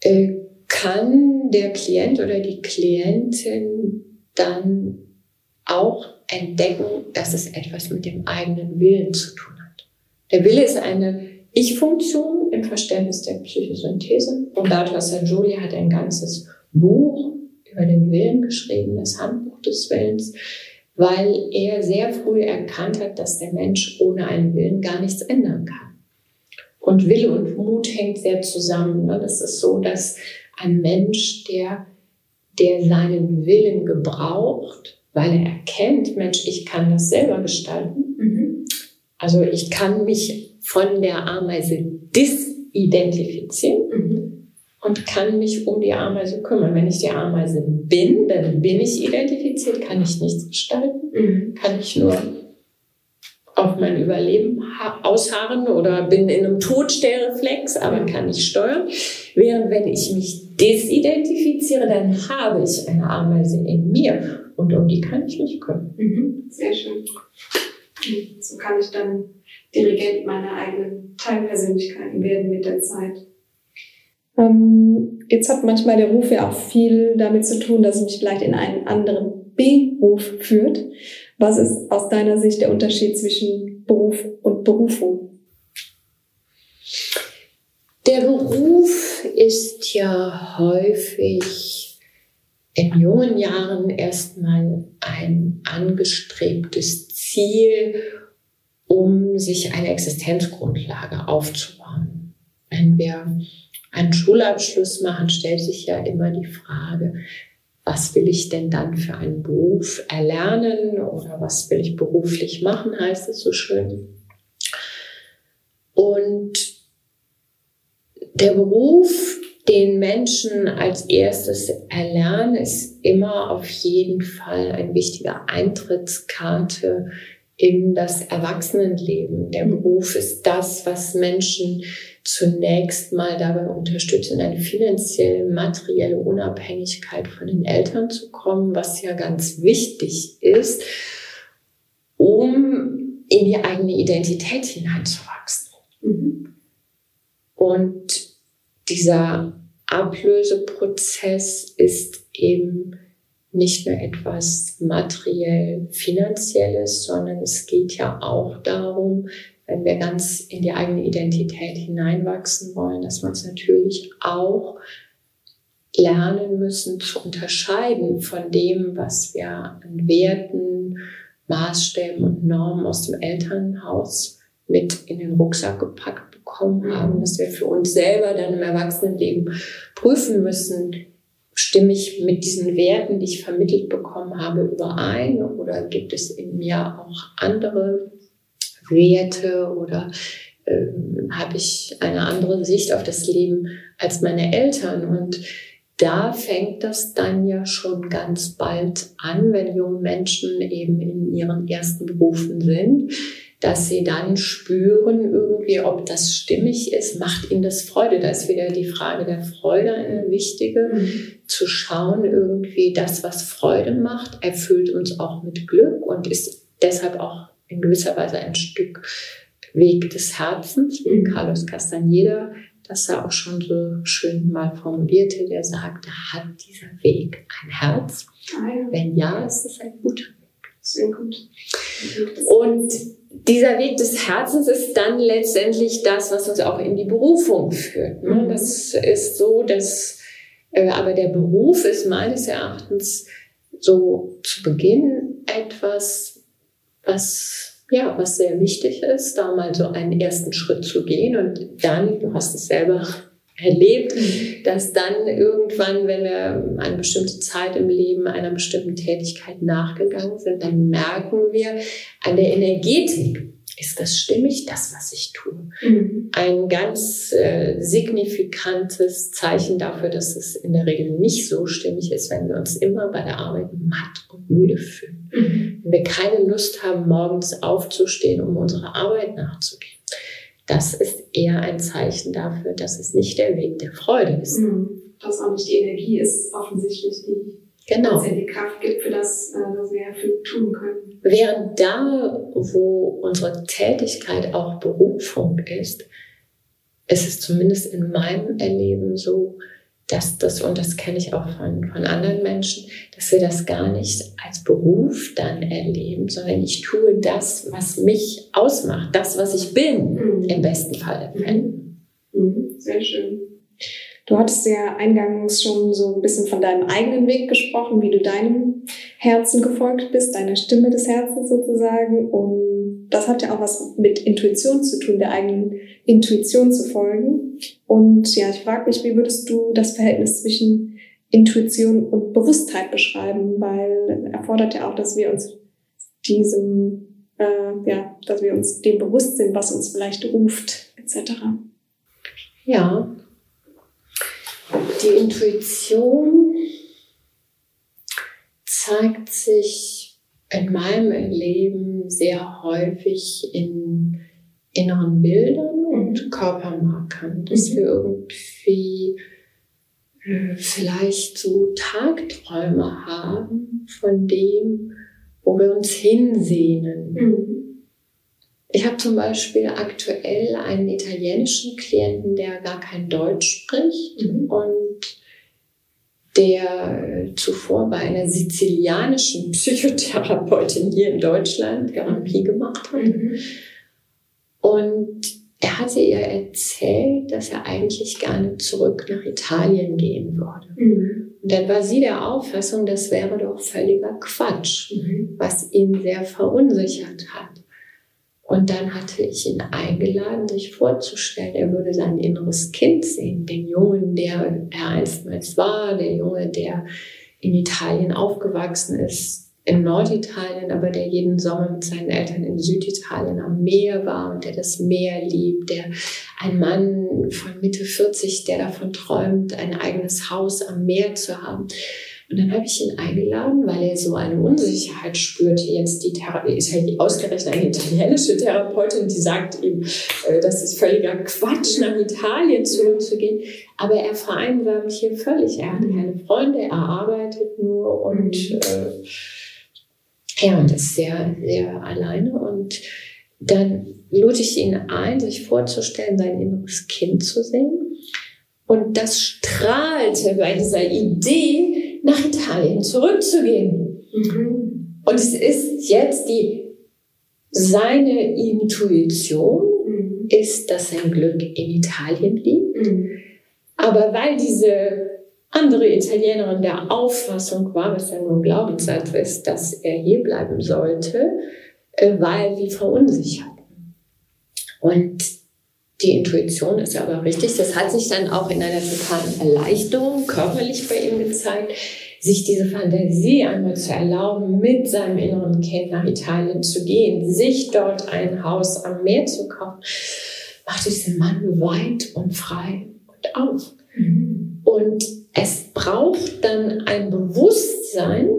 S2: äh, kann der Klient oder die Klientin dann auch entdecken, dass es etwas mit dem eigenen Willen zu tun hat. Der Wille ist eine Ich-Funktion im Verständnis der Psychosynthese. Umberto Sangioli hat ein ganzes Buch über den Willen geschrieben, das Handbuch des Willens, weil er sehr früh erkannt hat, dass der Mensch ohne einen Willen gar nichts ändern kann. Und Wille und Mut hängt sehr zusammen. Ne? Das ist so, dass ein Mensch, der, der seinen Willen gebraucht, weil er erkennt, Mensch, ich kann das selber gestalten. Mhm. Also ich kann mich von der Ameise disidentifizieren mhm. Und kann mich um die Ameise kümmern. Wenn ich die Ameise bin, dann bin ich identifiziert, kann ich nichts gestalten, mhm. kann ich nur auf mein Überleben ausharren oder bin in einem Todstellreflex, aber kann nicht steuern. Während wenn ich mich desidentifiziere, dann habe ich eine Ameise in mir und um die kann ich mich kümmern.
S1: Mhm. Sehr schön. So kann ich dann Dirigent meiner eigenen Teilpersönlichkeiten werden mit der Zeit. Ähm, jetzt hat manchmal der Ruf ja auch viel damit zu tun, dass es mich vielleicht in einen anderen Beruf führt. Was ist aus deiner Sicht der Unterschied zwischen Beruf und Berufung?
S2: Der Beruf ist ja häufig in jungen Jahren erstmal ein angestrebtes Ziel, um sich eine Existenzgrundlage aufzubauen. Wenn wir einen Schulabschluss machen, stellt sich ja immer die Frage, was will ich denn dann für einen Beruf erlernen oder was will ich beruflich machen, heißt es so schön. Und der Beruf, den Menschen als erstes erlernen, ist immer auf jeden Fall eine wichtige Eintrittskarte in das Erwachsenenleben. Der Beruf ist das, was Menschen zunächst mal dabei unterstützen, eine finanzielle, materielle Unabhängigkeit von den Eltern zu kommen, was ja ganz wichtig ist, um in die eigene Identität hineinzuwachsen. Mhm. Und dieser Ablöseprozess ist eben nicht nur etwas materiell finanzielles, sondern es geht ja auch darum, wenn wir ganz in die eigene Identität hineinwachsen wollen, dass wir uns natürlich auch lernen müssen zu unterscheiden von dem, was wir an Werten, Maßstäben und Normen aus dem Elternhaus mit in den Rucksack gepackt bekommen haben, dass wir für uns selber dann im Erwachsenenleben prüfen müssen, stimme ich mit diesen Werten, die ich vermittelt bekommen habe, überein oder gibt es in mir auch andere Werte oder ähm, habe ich eine andere Sicht auf das Leben als meine Eltern. Und da fängt das dann ja schon ganz bald an, wenn junge Menschen eben in ihren ersten Berufen sind, dass sie dann spüren irgendwie, ob das stimmig ist, macht ihnen das Freude. Da ist wieder die Frage der Freude eine wichtige, mhm. zu schauen irgendwie, das, was Freude macht, erfüllt uns auch mit Glück und ist deshalb auch in gewisser Weise ein Stück Weg des Herzens, wie Carlos Castaneda das er auch schon so schön mal formulierte, der sagte, hat dieser Weg ein Herz? Ah, Wenn ja, ist es ein guter Weg. Sehr gut. Und dieser Weg des Herzens ist dann letztendlich das, was uns auch in die Berufung führt. Ne? Mhm. Das ist so, dass, äh, aber der Beruf ist meines Erachtens so zu Beginn etwas, was, ja, was sehr wichtig ist, da mal so einen ersten Schritt zu gehen. Und dann, du hast es selber erlebt, dass dann irgendwann, wenn wir eine bestimmte Zeit im Leben einer bestimmten Tätigkeit nachgegangen sind, dann merken wir an der Energetik, ist das stimmig, das, was ich tue? Mhm. Ein ganz äh, signifikantes Zeichen dafür, dass es in der Regel nicht so stimmig ist, wenn wir uns immer bei der Arbeit matt und müde fühlen. Mhm. Wenn wir keine Lust haben, morgens aufzustehen, um unserer Arbeit nachzugehen. Das ist eher ein Zeichen dafür, dass es nicht der Weg der Freude ist. Mhm.
S1: Dass auch nicht die Energie ist, offensichtlich, die genau. uns ja die Kraft gibt für das, äh, was wir für tun können.
S2: Während da, wo unsere Tätigkeit auch Berufung ist, ist es zumindest in meinem Erleben so, dass das, und das kenne ich auch von, von anderen Menschen, dass wir das gar nicht als Beruf dann erleben, sondern ich tue das, was mich ausmacht, das, was ich bin, mhm. im besten Fall.
S1: Mhm. Mhm. Sehr schön. Du hattest ja eingangs schon so ein bisschen von deinem eigenen Weg gesprochen, wie du deinem Herzen gefolgt bist, deiner Stimme des Herzens sozusagen. Und das hat ja auch was mit Intuition zu tun, der eigenen Intuition zu folgen. Und ja, ich frage mich, wie würdest du das Verhältnis zwischen Intuition und Bewusstheit beschreiben? Weil erfordert ja auch, dass wir uns diesem, äh, ja, dass wir uns dem bewusst sind, was uns vielleicht ruft, etc.
S2: Ja, die Intuition zeigt sich in meinem Leben sehr häufig in inneren Bildern und Körpermarkern, dass mhm. wir irgendwie äh, vielleicht so Tagträume haben von dem, wo wir uns hinsehnen. Mhm. Ich habe zum Beispiel aktuell einen italienischen Klienten, der gar kein Deutsch spricht mhm. und der zuvor bei einer sizilianischen Psychotherapeutin hier in Deutschland Therapie gemacht hat. Mhm. Und er hatte ihr erzählt, dass er eigentlich gerne zurück nach Italien gehen würde. Mhm. Und dann war sie der Auffassung, das wäre doch völliger Quatsch, mhm. was ihn sehr verunsichert hat. Und dann hatte ich ihn eingeladen, sich vorzustellen, er würde sein inneres Kind sehen, den Jungen, der er einstmals war, der Junge, der in Italien aufgewachsen ist, in Norditalien, aber der jeden Sommer mit seinen Eltern in Süditalien am Meer war und der das Meer liebt, der ein Mann von Mitte 40, der davon träumt, ein eigenes Haus am Meer zu haben. Und dann habe ich ihn eingeladen, weil er so eine Unsicherheit spürte. Jetzt die Therapie ist halt ausgerechnet eine italienische Therapeutin, die sagt ihm, äh, das ist völliger Quatsch, nach Italien zurückzugehen. Aber er vereinsamt hier völlig. Er hat keine Freunde, er arbeitet nur und äh, ja, und ist sehr, sehr alleine. Und dann lud ich ihn ein, sich vorzustellen, sein inneres Kind zu sehen. Und das strahlte bei dieser Idee, nach Italien zurückzugehen. Mhm. Und es ist jetzt die, seine Intuition mhm. ist, dass sein Glück in Italien liegt. Mhm. Aber weil diese andere Italienerin der Auffassung war, was ja nur ein Glaubenssatz ist, dass er hier bleiben sollte, äh, weil sie verunsichert. Und die Intuition ist aber richtig. Das hat sich dann auch in einer totalen Erleichterung körperlich bei ihm gezeigt, sich diese Fantasie einmal zu erlauben, mit seinem inneren Kind nach Italien zu gehen, sich dort ein Haus am Meer zu kaufen, macht diesen Mann weit und frei und auf. Mhm. Und es braucht dann ein Bewusstsein,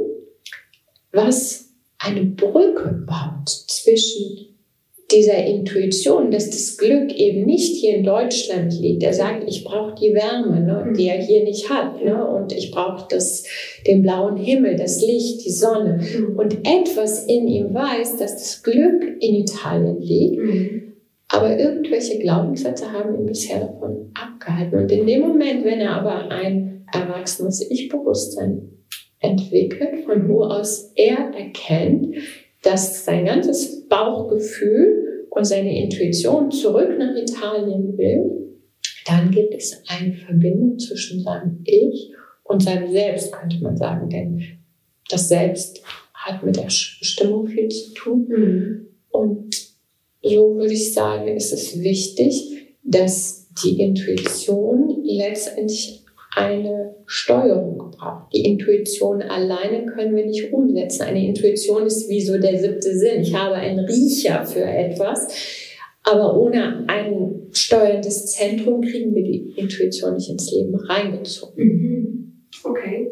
S2: was eine Brücke baut zwischen dieser Intuition, dass das Glück eben nicht hier in Deutschland liegt. Er sagt, ich brauche die Wärme, ne, die er hier nicht hat. Ne, und ich brauche den blauen Himmel, das Licht, die Sonne. Mhm. Und etwas in ihm weiß, dass das Glück in Italien liegt. Mhm. Aber irgendwelche Glaubenssätze haben ihn bisher davon abgehalten. Und in dem Moment, wenn er aber ein erwachsenes Ich-Bewusstsein entwickelt, von wo aus er erkennt, dass sein ganzes Bauchgefühl und seine Intuition zurück nach Italien will, dann gibt es eine Verbindung zwischen seinem Ich und seinem Selbst, könnte man sagen. Denn das Selbst hat mit der Bestimmung viel zu tun. Mhm. Und so würde ich sagen, ist es wichtig, dass die Intuition letztendlich eine Steuerung gebraucht. Die Intuition alleine können wir nicht umsetzen. Eine Intuition ist wie so der siebte Sinn. Ich habe einen Riecher für etwas, aber ohne ein steuerndes Zentrum kriegen wir die Intuition nicht ins Leben reingezogen.
S1: Mhm. Okay.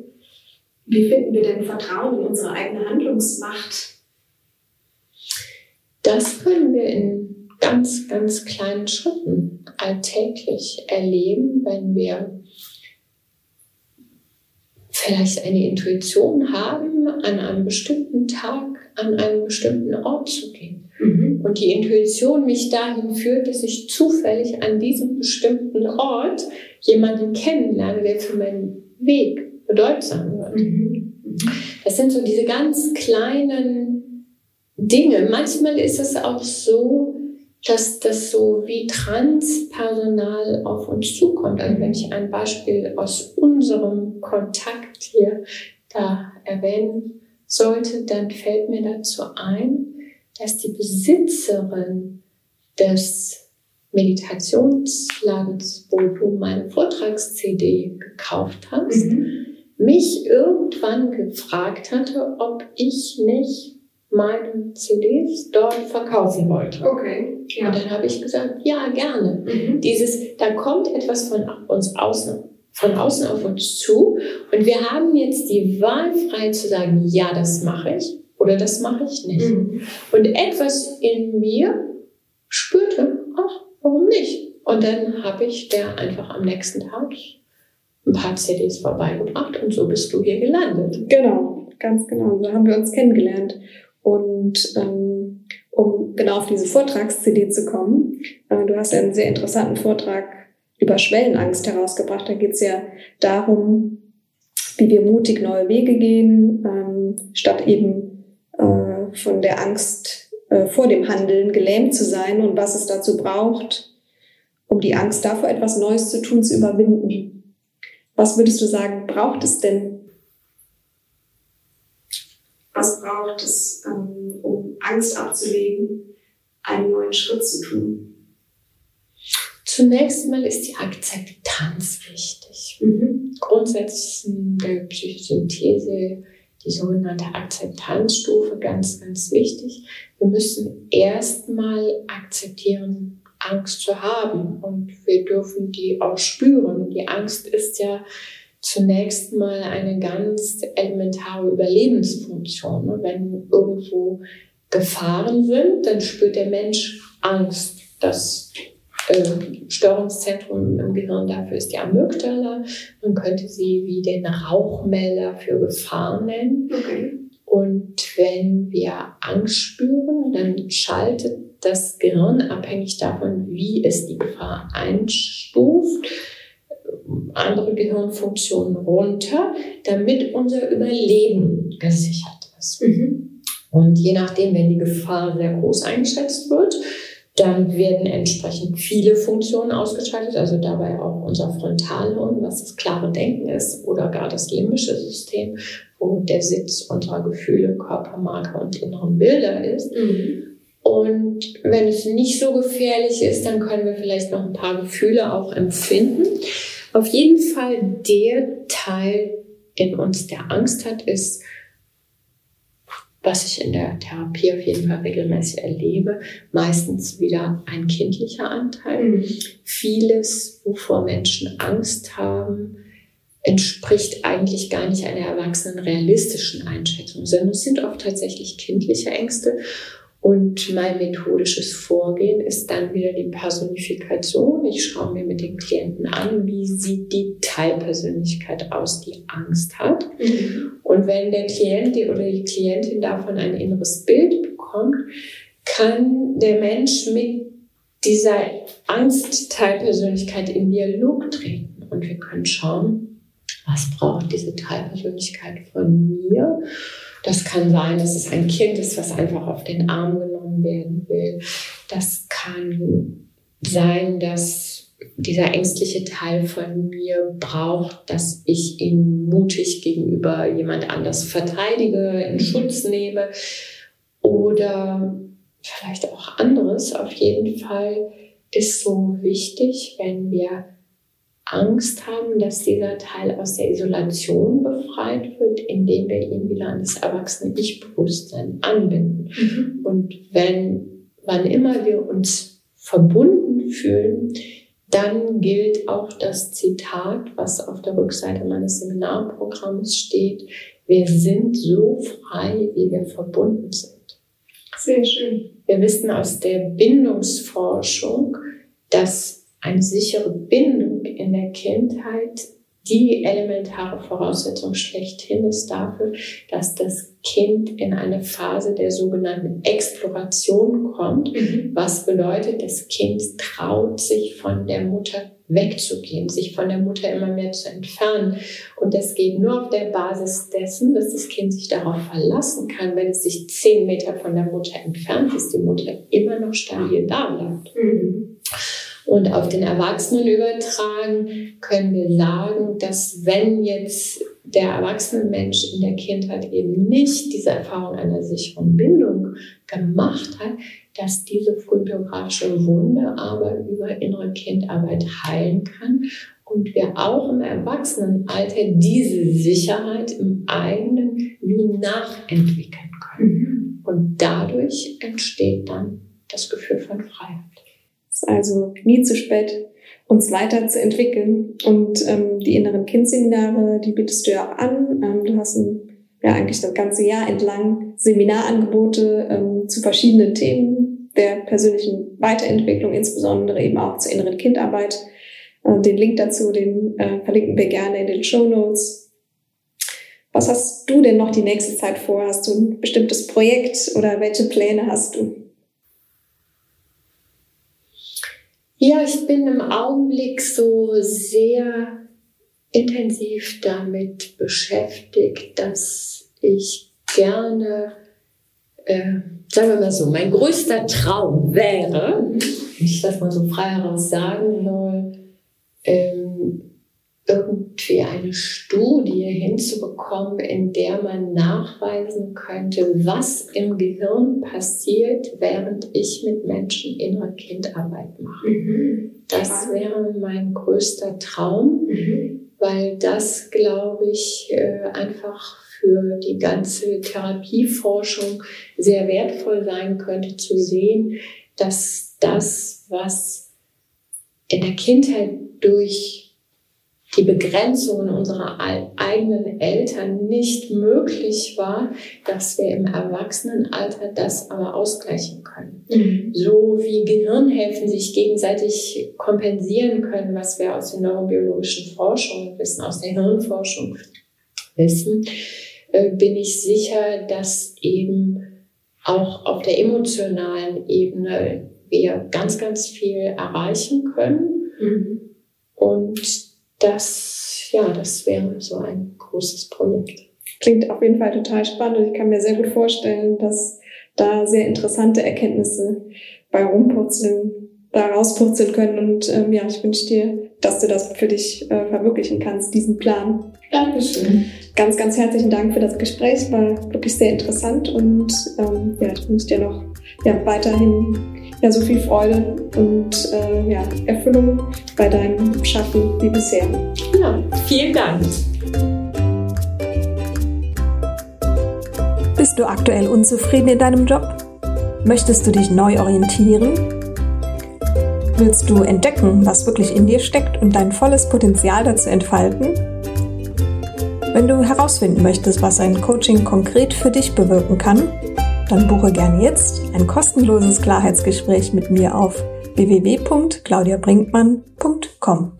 S1: Wie finden wir denn Vertrauen in unsere eigene Handlungsmacht?
S2: Das können wir in ganz, ganz kleinen Schritten alltäglich erleben, wenn wir vielleicht eine Intuition haben, an einem bestimmten Tag an einen bestimmten Ort zu gehen. Mhm. Und die Intuition mich dahin führt, dass ich zufällig an diesem bestimmten Ort jemanden kennenlerne, der für meinen Weg bedeutsam wird. Mhm. Das sind so diese ganz kleinen Dinge. Manchmal ist es auch so, dass das so wie Transpersonal auf uns zukommt. Also wenn ich ein Beispiel aus unserem Kontakt hier da erwähnen sollte, dann fällt mir dazu ein, dass die Besitzerin des Meditationsladens, wo du meine Vortrags-CD gekauft hast, mhm. mich irgendwann gefragt hatte, ob ich nicht meine CDs dort verkaufen wollte.
S1: Okay.
S2: Ja. Und dann habe ich gesagt, ja, gerne. Mhm. Dieses, da kommt etwas von uns außen, von außen auf uns zu und wir haben jetzt die Wahl frei zu sagen, ja, das mache ich oder das mache ich nicht. Mhm. Und etwas in mir spürte, ach, warum nicht? Und dann habe ich der einfach am nächsten Tag ein paar CDs vorbeigebracht und so bist du hier gelandet.
S1: Genau, ganz genau. So haben wir uns kennengelernt. Und ähm, um genau auf diese Vortrags-CD zu kommen, äh, du hast ja einen sehr interessanten Vortrag über Schwellenangst herausgebracht. Da geht es ja darum, wie wir mutig neue Wege gehen, ähm, statt eben äh, von der Angst äh, vor dem Handeln gelähmt zu sein und was es dazu braucht, um die Angst davor etwas Neues zu tun, zu überwinden. Was würdest du sagen, braucht es denn was braucht es, ähm, Angst abzulegen, einen neuen Schritt zu tun?
S2: Zunächst mal ist die Akzeptanz wichtig. Mhm. Grundsätzlich in der Psychosynthese die sogenannte Akzeptanzstufe ganz, ganz wichtig. Wir müssen erstmal akzeptieren, Angst zu haben und wir dürfen die auch spüren. Die Angst ist ja zunächst mal eine ganz elementare Überlebensfunktion. Ne? Wenn irgendwo Gefahren sind, dann spürt der Mensch Angst. Das äh, Störungszentrum im Gehirn dafür ist die Amygdala. Man könnte sie wie den Rauchmelder für Gefahr nennen. Okay. Und wenn wir Angst spüren, dann schaltet das Gehirn abhängig davon, wie es die Gefahr einstuft, andere Gehirnfunktionen runter, damit unser Überleben gesichert ist. Mhm. Und je nachdem, wenn die Gefahr sehr groß eingeschätzt wird, dann werden entsprechend viele Funktionen ausgeschaltet, also dabei auch unser Frontalhirn, was das klare Denken ist, oder gar das limbische System, wo der Sitz unserer Gefühle, Körpermarker und inneren Bilder ist. Mhm. Und wenn es nicht so gefährlich ist, dann können wir vielleicht noch ein paar Gefühle auch empfinden. Auf jeden Fall der Teil in uns, der Angst hat, ist, was ich in der Therapie auf jeden Fall regelmäßig erlebe, meistens wieder ein kindlicher Anteil. Mhm. Vieles, wovor Menschen Angst haben, entspricht eigentlich gar nicht einer erwachsenen realistischen Einschätzung, sondern es sind oft tatsächlich kindliche Ängste. Und mein methodisches Vorgehen ist dann wieder die Personifikation. Ich schaue mir mit den Klienten an, wie sieht die Teilpersönlichkeit aus, die Angst hat. Mhm. Und wenn der Klient oder die Klientin davon ein inneres Bild bekommt, kann der Mensch mit dieser Angst-Teilpersönlichkeit in Dialog treten. Und wir können schauen, was braucht diese Teilpersönlichkeit von mir das kann sein, dass es ein Kind ist, was einfach auf den Arm genommen werden will. Das kann sein, dass dieser ängstliche Teil von mir braucht, dass ich ihn mutig gegenüber jemand anders verteidige, in Schutz nehme oder vielleicht auch anderes. Auf jeden Fall ist so wichtig, wenn wir Angst haben, dass dieser Teil aus der Isolation befreit wird, indem wir ihn wieder an das erwachsene Ich-Bewusstsein anbinden. Mhm. Und wenn, wann immer wir uns verbunden fühlen, dann gilt auch das Zitat, was auf der Rückseite meines Seminarprogramms steht, wir sind so frei, wie wir verbunden sind.
S1: Sehr schön.
S2: Wir wissen aus der Bindungsforschung, dass eine sichere Bindung in der Kindheit die elementare Voraussetzung schlechthin ist dafür, dass das Kind in eine Phase der sogenannten Exploration kommt, mhm. was bedeutet, das Kind traut sich von der Mutter wegzugehen, sich von der Mutter immer mehr zu entfernen. Und das geht nur auf der Basis dessen, dass das Kind sich darauf verlassen kann, wenn es sich zehn Meter von der Mutter entfernt, dass die Mutter immer noch stabil da bleibt. Mhm. Und auf den Erwachsenen übertragen können wir sagen, dass wenn jetzt der erwachsene Mensch in der Kindheit eben nicht diese Erfahrung einer sicheren Bindung gemacht hat, dass diese frühbiografische Wunde aber über innere Kindarbeit heilen kann und wir auch im Erwachsenenalter diese Sicherheit im eigenen wie nachentwickeln können. Mhm. Und dadurch entsteht dann das Gefühl von Freiheit.
S1: Ist also nie zu spät, uns weiterzuentwickeln. Und ähm, die inneren Kindseminare, die bietest du ja auch an. Ähm, du hast ein, ja eigentlich das ganze Jahr entlang Seminarangebote ähm, zu verschiedenen Themen der persönlichen Weiterentwicklung, insbesondere eben auch zur inneren Kindarbeit. Äh, den Link dazu, den äh, verlinken wir gerne in den Show Notes. Was hast du denn noch die nächste Zeit vor? Hast du ein bestimmtes Projekt oder welche Pläne hast du?
S2: Ja, ich bin im Augenblick so sehr intensiv damit beschäftigt, dass ich gerne, äh, sagen wir mal so, mein größter Traum wäre, wenn ich das mal so frei heraus sagen soll, ähm, irgendwie eine Studie hinzubekommen, in der man nachweisen könnte, was im Gehirn passiert, während ich mit Menschen innere Kindarbeit mache. Mhm. Das wäre mein größter Traum, mhm. weil das, glaube ich, äh, einfach für die ganze Therapieforschung sehr wertvoll sein könnte zu sehen, dass das, was in der Kindheit durch die Begrenzungen unserer eigenen Eltern nicht möglich war, dass wir im Erwachsenenalter das aber ausgleichen können. Mhm. So wie Gehirnhälften sich gegenseitig kompensieren können, was wir aus den neurobiologischen Forschungen wissen, aus der Hirnforschung wissen, äh, bin ich sicher, dass eben auch auf der emotionalen Ebene wir ganz, ganz viel erreichen können. Mhm. Und das, ja, das wäre so ein großes Projekt.
S1: Klingt auf jeden Fall total spannend und ich kann mir sehr gut vorstellen, dass da sehr interessante Erkenntnisse bei rumpurzeln, da rauspurzeln können. Und ähm, ja, ich wünsche dir, dass du das für dich äh, verwirklichen kannst, diesen Plan.
S2: Dankeschön.
S1: Ganz, ganz herzlichen Dank für das Gespräch. War wirklich sehr interessant und ähm, ja, ich wünsche dir noch ja, weiterhin ja, so viel Freude und äh, ja, Erfüllung bei deinem Schaffen wie bisher.
S2: Ja, vielen Dank.
S3: Bist du aktuell unzufrieden in deinem Job? Möchtest du dich neu orientieren? Willst du entdecken, was wirklich in dir steckt und dein volles Potenzial dazu entfalten? Wenn du herausfinden möchtest, was ein Coaching konkret für dich bewirken kann, dann buche gerne jetzt ein kostenloses Klarheitsgespräch mit mir auf www.claudiabrinkmann.com.